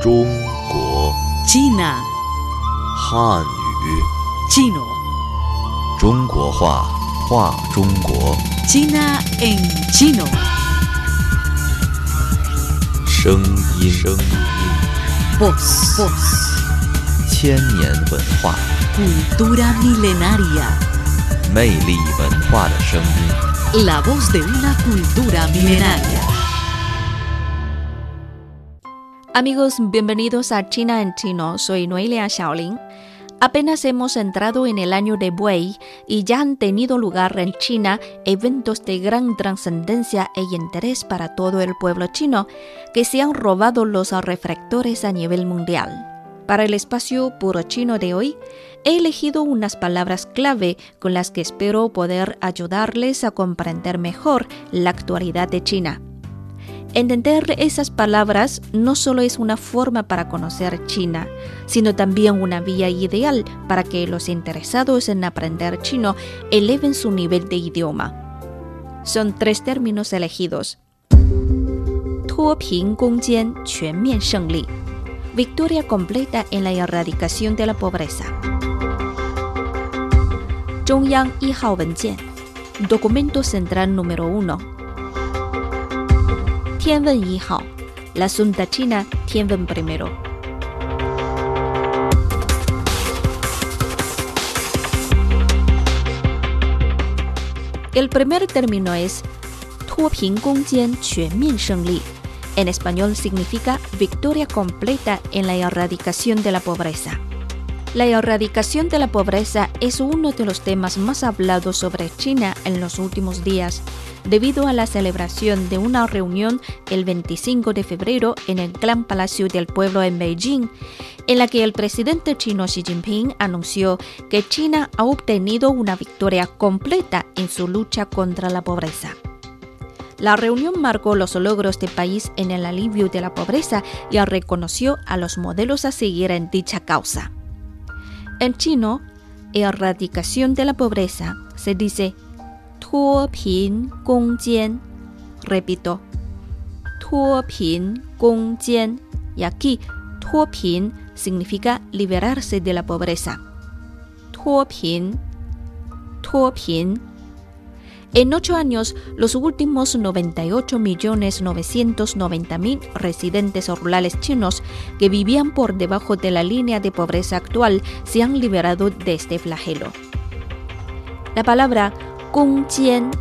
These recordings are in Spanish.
中国 China, 汉语 chino, 中国话话中国 China en chino. 声音声音 Voz, voz, 千年文化 cultura milenaria. 魅力文化的声音。 La voz de una cultura milenaria. Amigos, bienvenidos a China en Chino. Soy Noelia Shaolin. Apenas hemos entrado en el año de buey y ya han tenido lugar en China eventos de gran trascendencia e interés para todo el pueblo chino que se han robado los reflectores a nivel mundial. Para el espacio puro chino de hoy, he elegido unas palabras clave con las que espero poder ayudarles a comprender mejor la actualidad de China. Entender esas palabras no solo es una forma para conocer China, sino también una vía ideal para que los interesados en aprender chino eleven su nivel de idioma. Son tres términos elegidos. Victoria completa en la erradicación de la pobreza. Documento Central número 1 天问一号，La Asunta China 天问 primero。El primer término es 脱贫攻坚全面胜利。En español significa victoria completa en la erradicación de la pobreza. La erradicación de la pobreza es uno de los temas más hablados sobre China en los últimos días, debido a la celebración de una reunión el 25 de febrero en el Gran Palacio del Pueblo en Beijing, en la que el presidente chino Xi Jinping anunció que China ha obtenido una victoria completa en su lucha contra la pobreza. La reunión marcó los logros del país en el alivio de la pobreza y reconoció a los modelos a seguir en dicha causa. En chino, erradicación de la pobreza se dice 脱贫攻坚. Repito, 脱贫攻坚. Y aquí, 脱贫 significa liberarse de la pobreza. 脱贫,脱贫. En ocho años, los últimos 98.990.000 residentes rurales chinos que vivían por debajo de la línea de pobreza actual se han liberado de este flagelo. La palabra Kongjian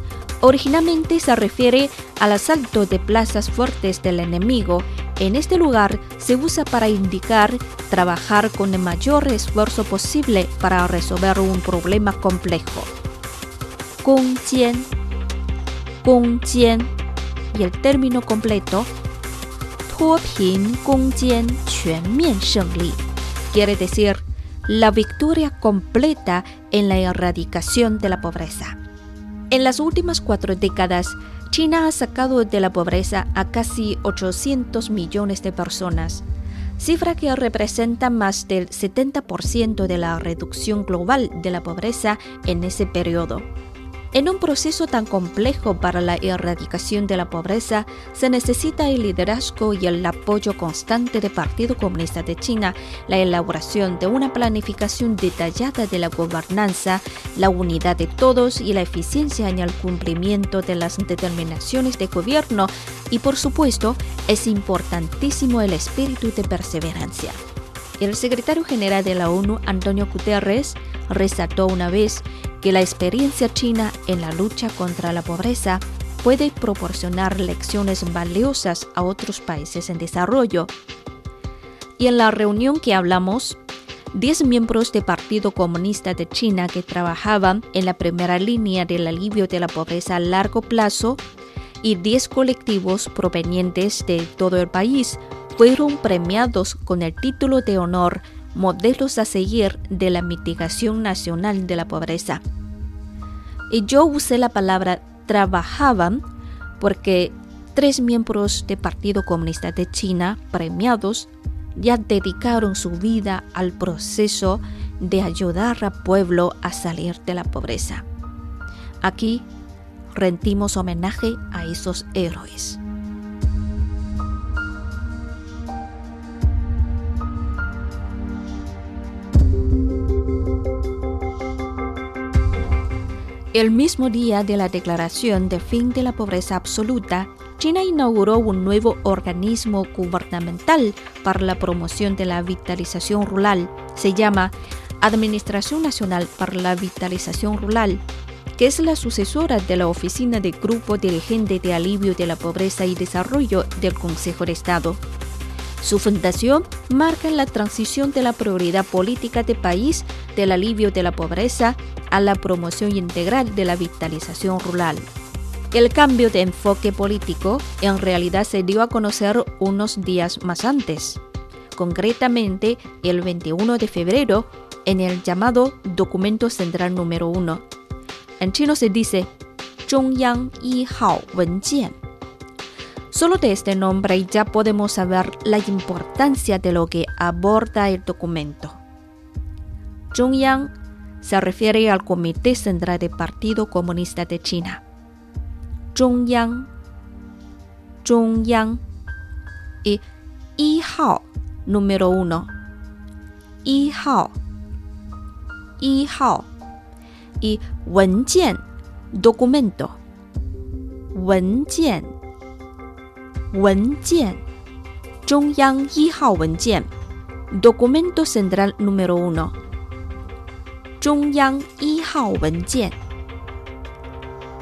originalmente se refiere al asalto de plazas fuertes del enemigo. En este lugar se usa para indicar trabajar con el mayor esfuerzo posible para resolver un problema complejo. Kongjian, Kongjian y el término completo Tuopin Kongjian quiere decir la victoria completa en la erradicación de la pobreza. En las últimas cuatro décadas, China ha sacado de la pobreza a casi 800 millones de personas, cifra que representa más del 70% de la reducción global de la pobreza en ese periodo. En un proceso tan complejo para la erradicación de la pobreza, se necesita el liderazgo y el apoyo constante del Partido Comunista de China, la elaboración de una planificación detallada de la gobernanza, la unidad de todos y la eficiencia en el cumplimiento de las determinaciones de gobierno y, por supuesto, es importantísimo el espíritu de perseverancia. El secretario general de la ONU, Antonio Guterres, resaltó una vez que la experiencia china en la lucha contra la pobreza puede proporcionar lecciones valiosas a otros países en desarrollo. Y en la reunión que hablamos, 10 miembros del Partido Comunista de China que trabajaban en la primera línea del alivio de la pobreza a largo plazo y 10 colectivos provenientes de todo el país fueron premiados con el título de honor modelos a seguir de la mitigación nacional de la pobreza. Y yo usé la palabra trabajaban porque tres miembros del Partido Comunista de China premiados ya dedicaron su vida al proceso de ayudar al pueblo a salir de la pobreza. Aquí rendimos homenaje a esos héroes. El mismo día de la declaración de fin de la pobreza absoluta, China inauguró un nuevo organismo gubernamental para la promoción de la vitalización rural. Se llama Administración Nacional para la Vitalización Rural, que es la sucesora de la Oficina de Grupo Dirigente de Alivio de la Pobreza y Desarrollo del Consejo de Estado. Su fundación marca la transición de la prioridad política del país del alivio de la pobreza a la promoción integral de la vitalización rural. El cambio de enfoque político en realidad se dio a conocer unos días más antes, concretamente el 21 de febrero en el llamado Documento Central número 1. En chino se dice Zhongyang Yi Hao Wenjian. Solo de este nombre ya podemos saber la importancia de lo que aborda el documento. Zhongyang se refiere al Comité Central del Partido Comunista de China. Zhongyang, Zhongyang y Yi Hao número 1. Yi Hao, Yi Hao y Wenjian documento. Wenjian 文件，中央一号文件，Documento Central Número Uno。中央一号文件，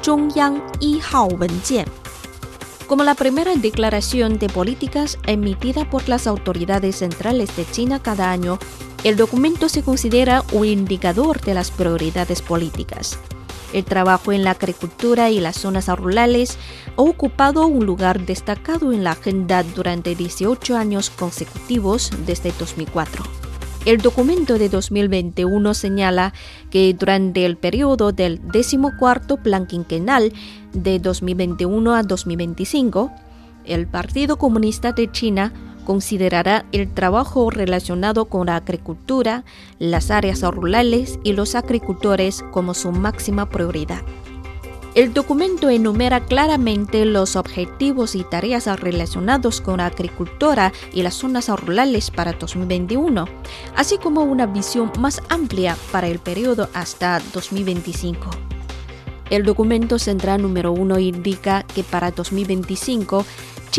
中央一号文件。Como la primera declaración de políticas emitida por las autoridades centrales de China cada año, el documento se considera un indicador de las prioridades políticas. El trabajo en la agricultura y las zonas rurales ha ocupado un lugar destacado en la agenda durante 18 años consecutivos desde 2004. El documento de 2021 señala que durante el periodo del 14 Plan Quinquenal de 2021 a 2025, el Partido Comunista de China considerará el trabajo relacionado con la agricultura, las áreas rurales y los agricultores como su máxima prioridad. El documento enumera claramente los objetivos y tareas relacionados con la agricultura y las zonas rurales para 2021, así como una visión más amplia para el periodo hasta 2025. El documento central número 1 indica que para 2025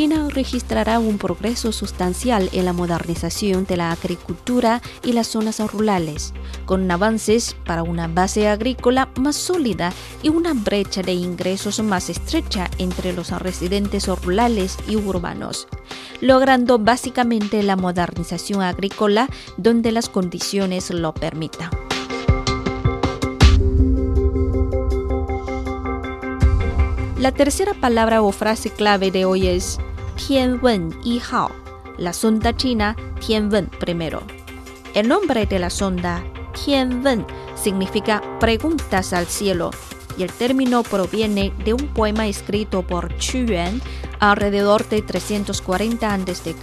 China registrará un progreso sustancial en la modernización de la agricultura y las zonas rurales, con avances para una base agrícola más sólida y una brecha de ingresos más estrecha entre los residentes rurales y urbanos, logrando básicamente la modernización agrícola donde las condiciones lo permitan. La tercera palabra o frase clave de hoy es Tianwen Yi Hao, la sonda china Tianwen primero. El nombre de la sonda Tianwen significa preguntas al cielo y el término proviene de un poema escrito por Qu Yuan alrededor de 340 a.C.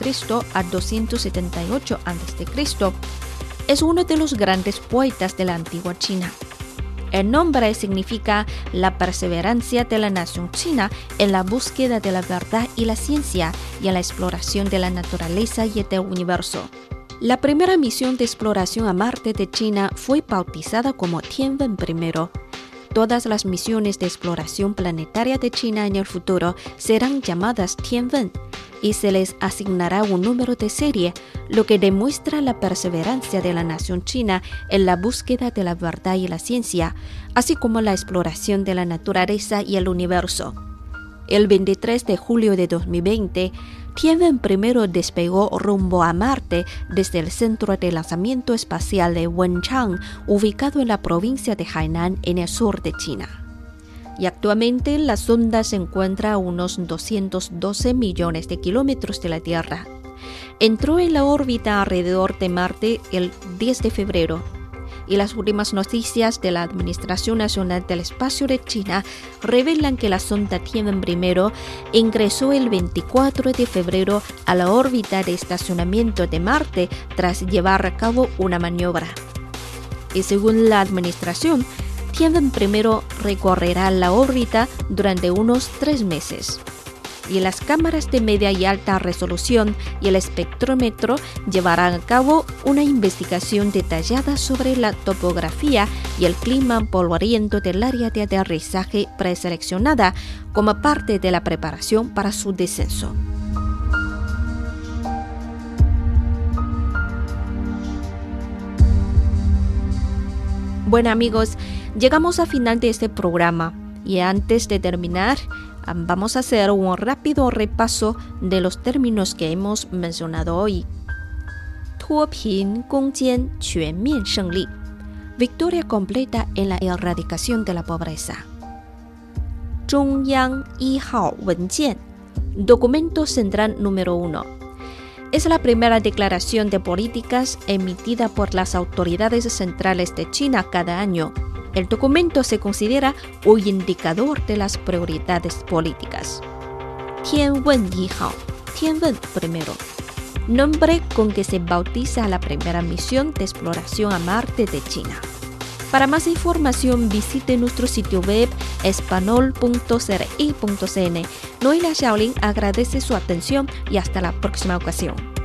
a 278 a.C. Es uno de los grandes poetas de la antigua China. El nombre significa la perseverancia de la nación china en la búsqueda de la verdad y la ciencia y en la exploración de la naturaleza y del universo. La primera misión de exploración a Marte de China fue bautizada como Tianwen I. Todas las misiones de exploración planetaria de China en el futuro serán llamadas Tianwen y se les asignará un número de serie, lo que demuestra la perseverancia de la nación china en la búsqueda de la verdad y la ciencia, así como la exploración de la naturaleza y el universo. El 23 de julio de 2020, Tianwen primero despegó rumbo a Marte desde el Centro de Lanzamiento Espacial de Wenchang, ubicado en la provincia de Hainan, en el sur de China y actualmente la sonda se encuentra a unos 212 millones de kilómetros de la Tierra. Entró en la órbita alrededor de Marte el 10 de febrero y las últimas noticias de la Administración Nacional del Espacio de China revelan que la sonda Tianwen I ingresó el 24 de febrero a la órbita de estacionamiento de Marte tras llevar a cabo una maniobra. Y según la Administración, Tianwen primero recorrerá la órbita durante unos tres meses. Y las cámaras de media y alta resolución y el espectrómetro llevarán a cabo una investigación detallada sobre la topografía y el clima polvoriento del área de aterrizaje preseleccionada como parte de la preparación para su descenso. Bueno amigos, llegamos al final de este programa y antes de terminar, vamos a hacer un rápido repaso de los términos que hemos mencionado hoy. Victoria completa en la erradicación de la pobreza. Documento Central número 1 es la primera declaración de políticas emitida por las autoridades centrales de China cada año. El documento se considera un indicador de las prioridades políticas. Tianwen Yihao, Tianwen primero, nombre con que se bautiza la primera misión de exploración a Marte de China. Para más información visite nuestro sitio web espanol.cri.cn. Noelia Shaolin agradece su atención y hasta la próxima ocasión.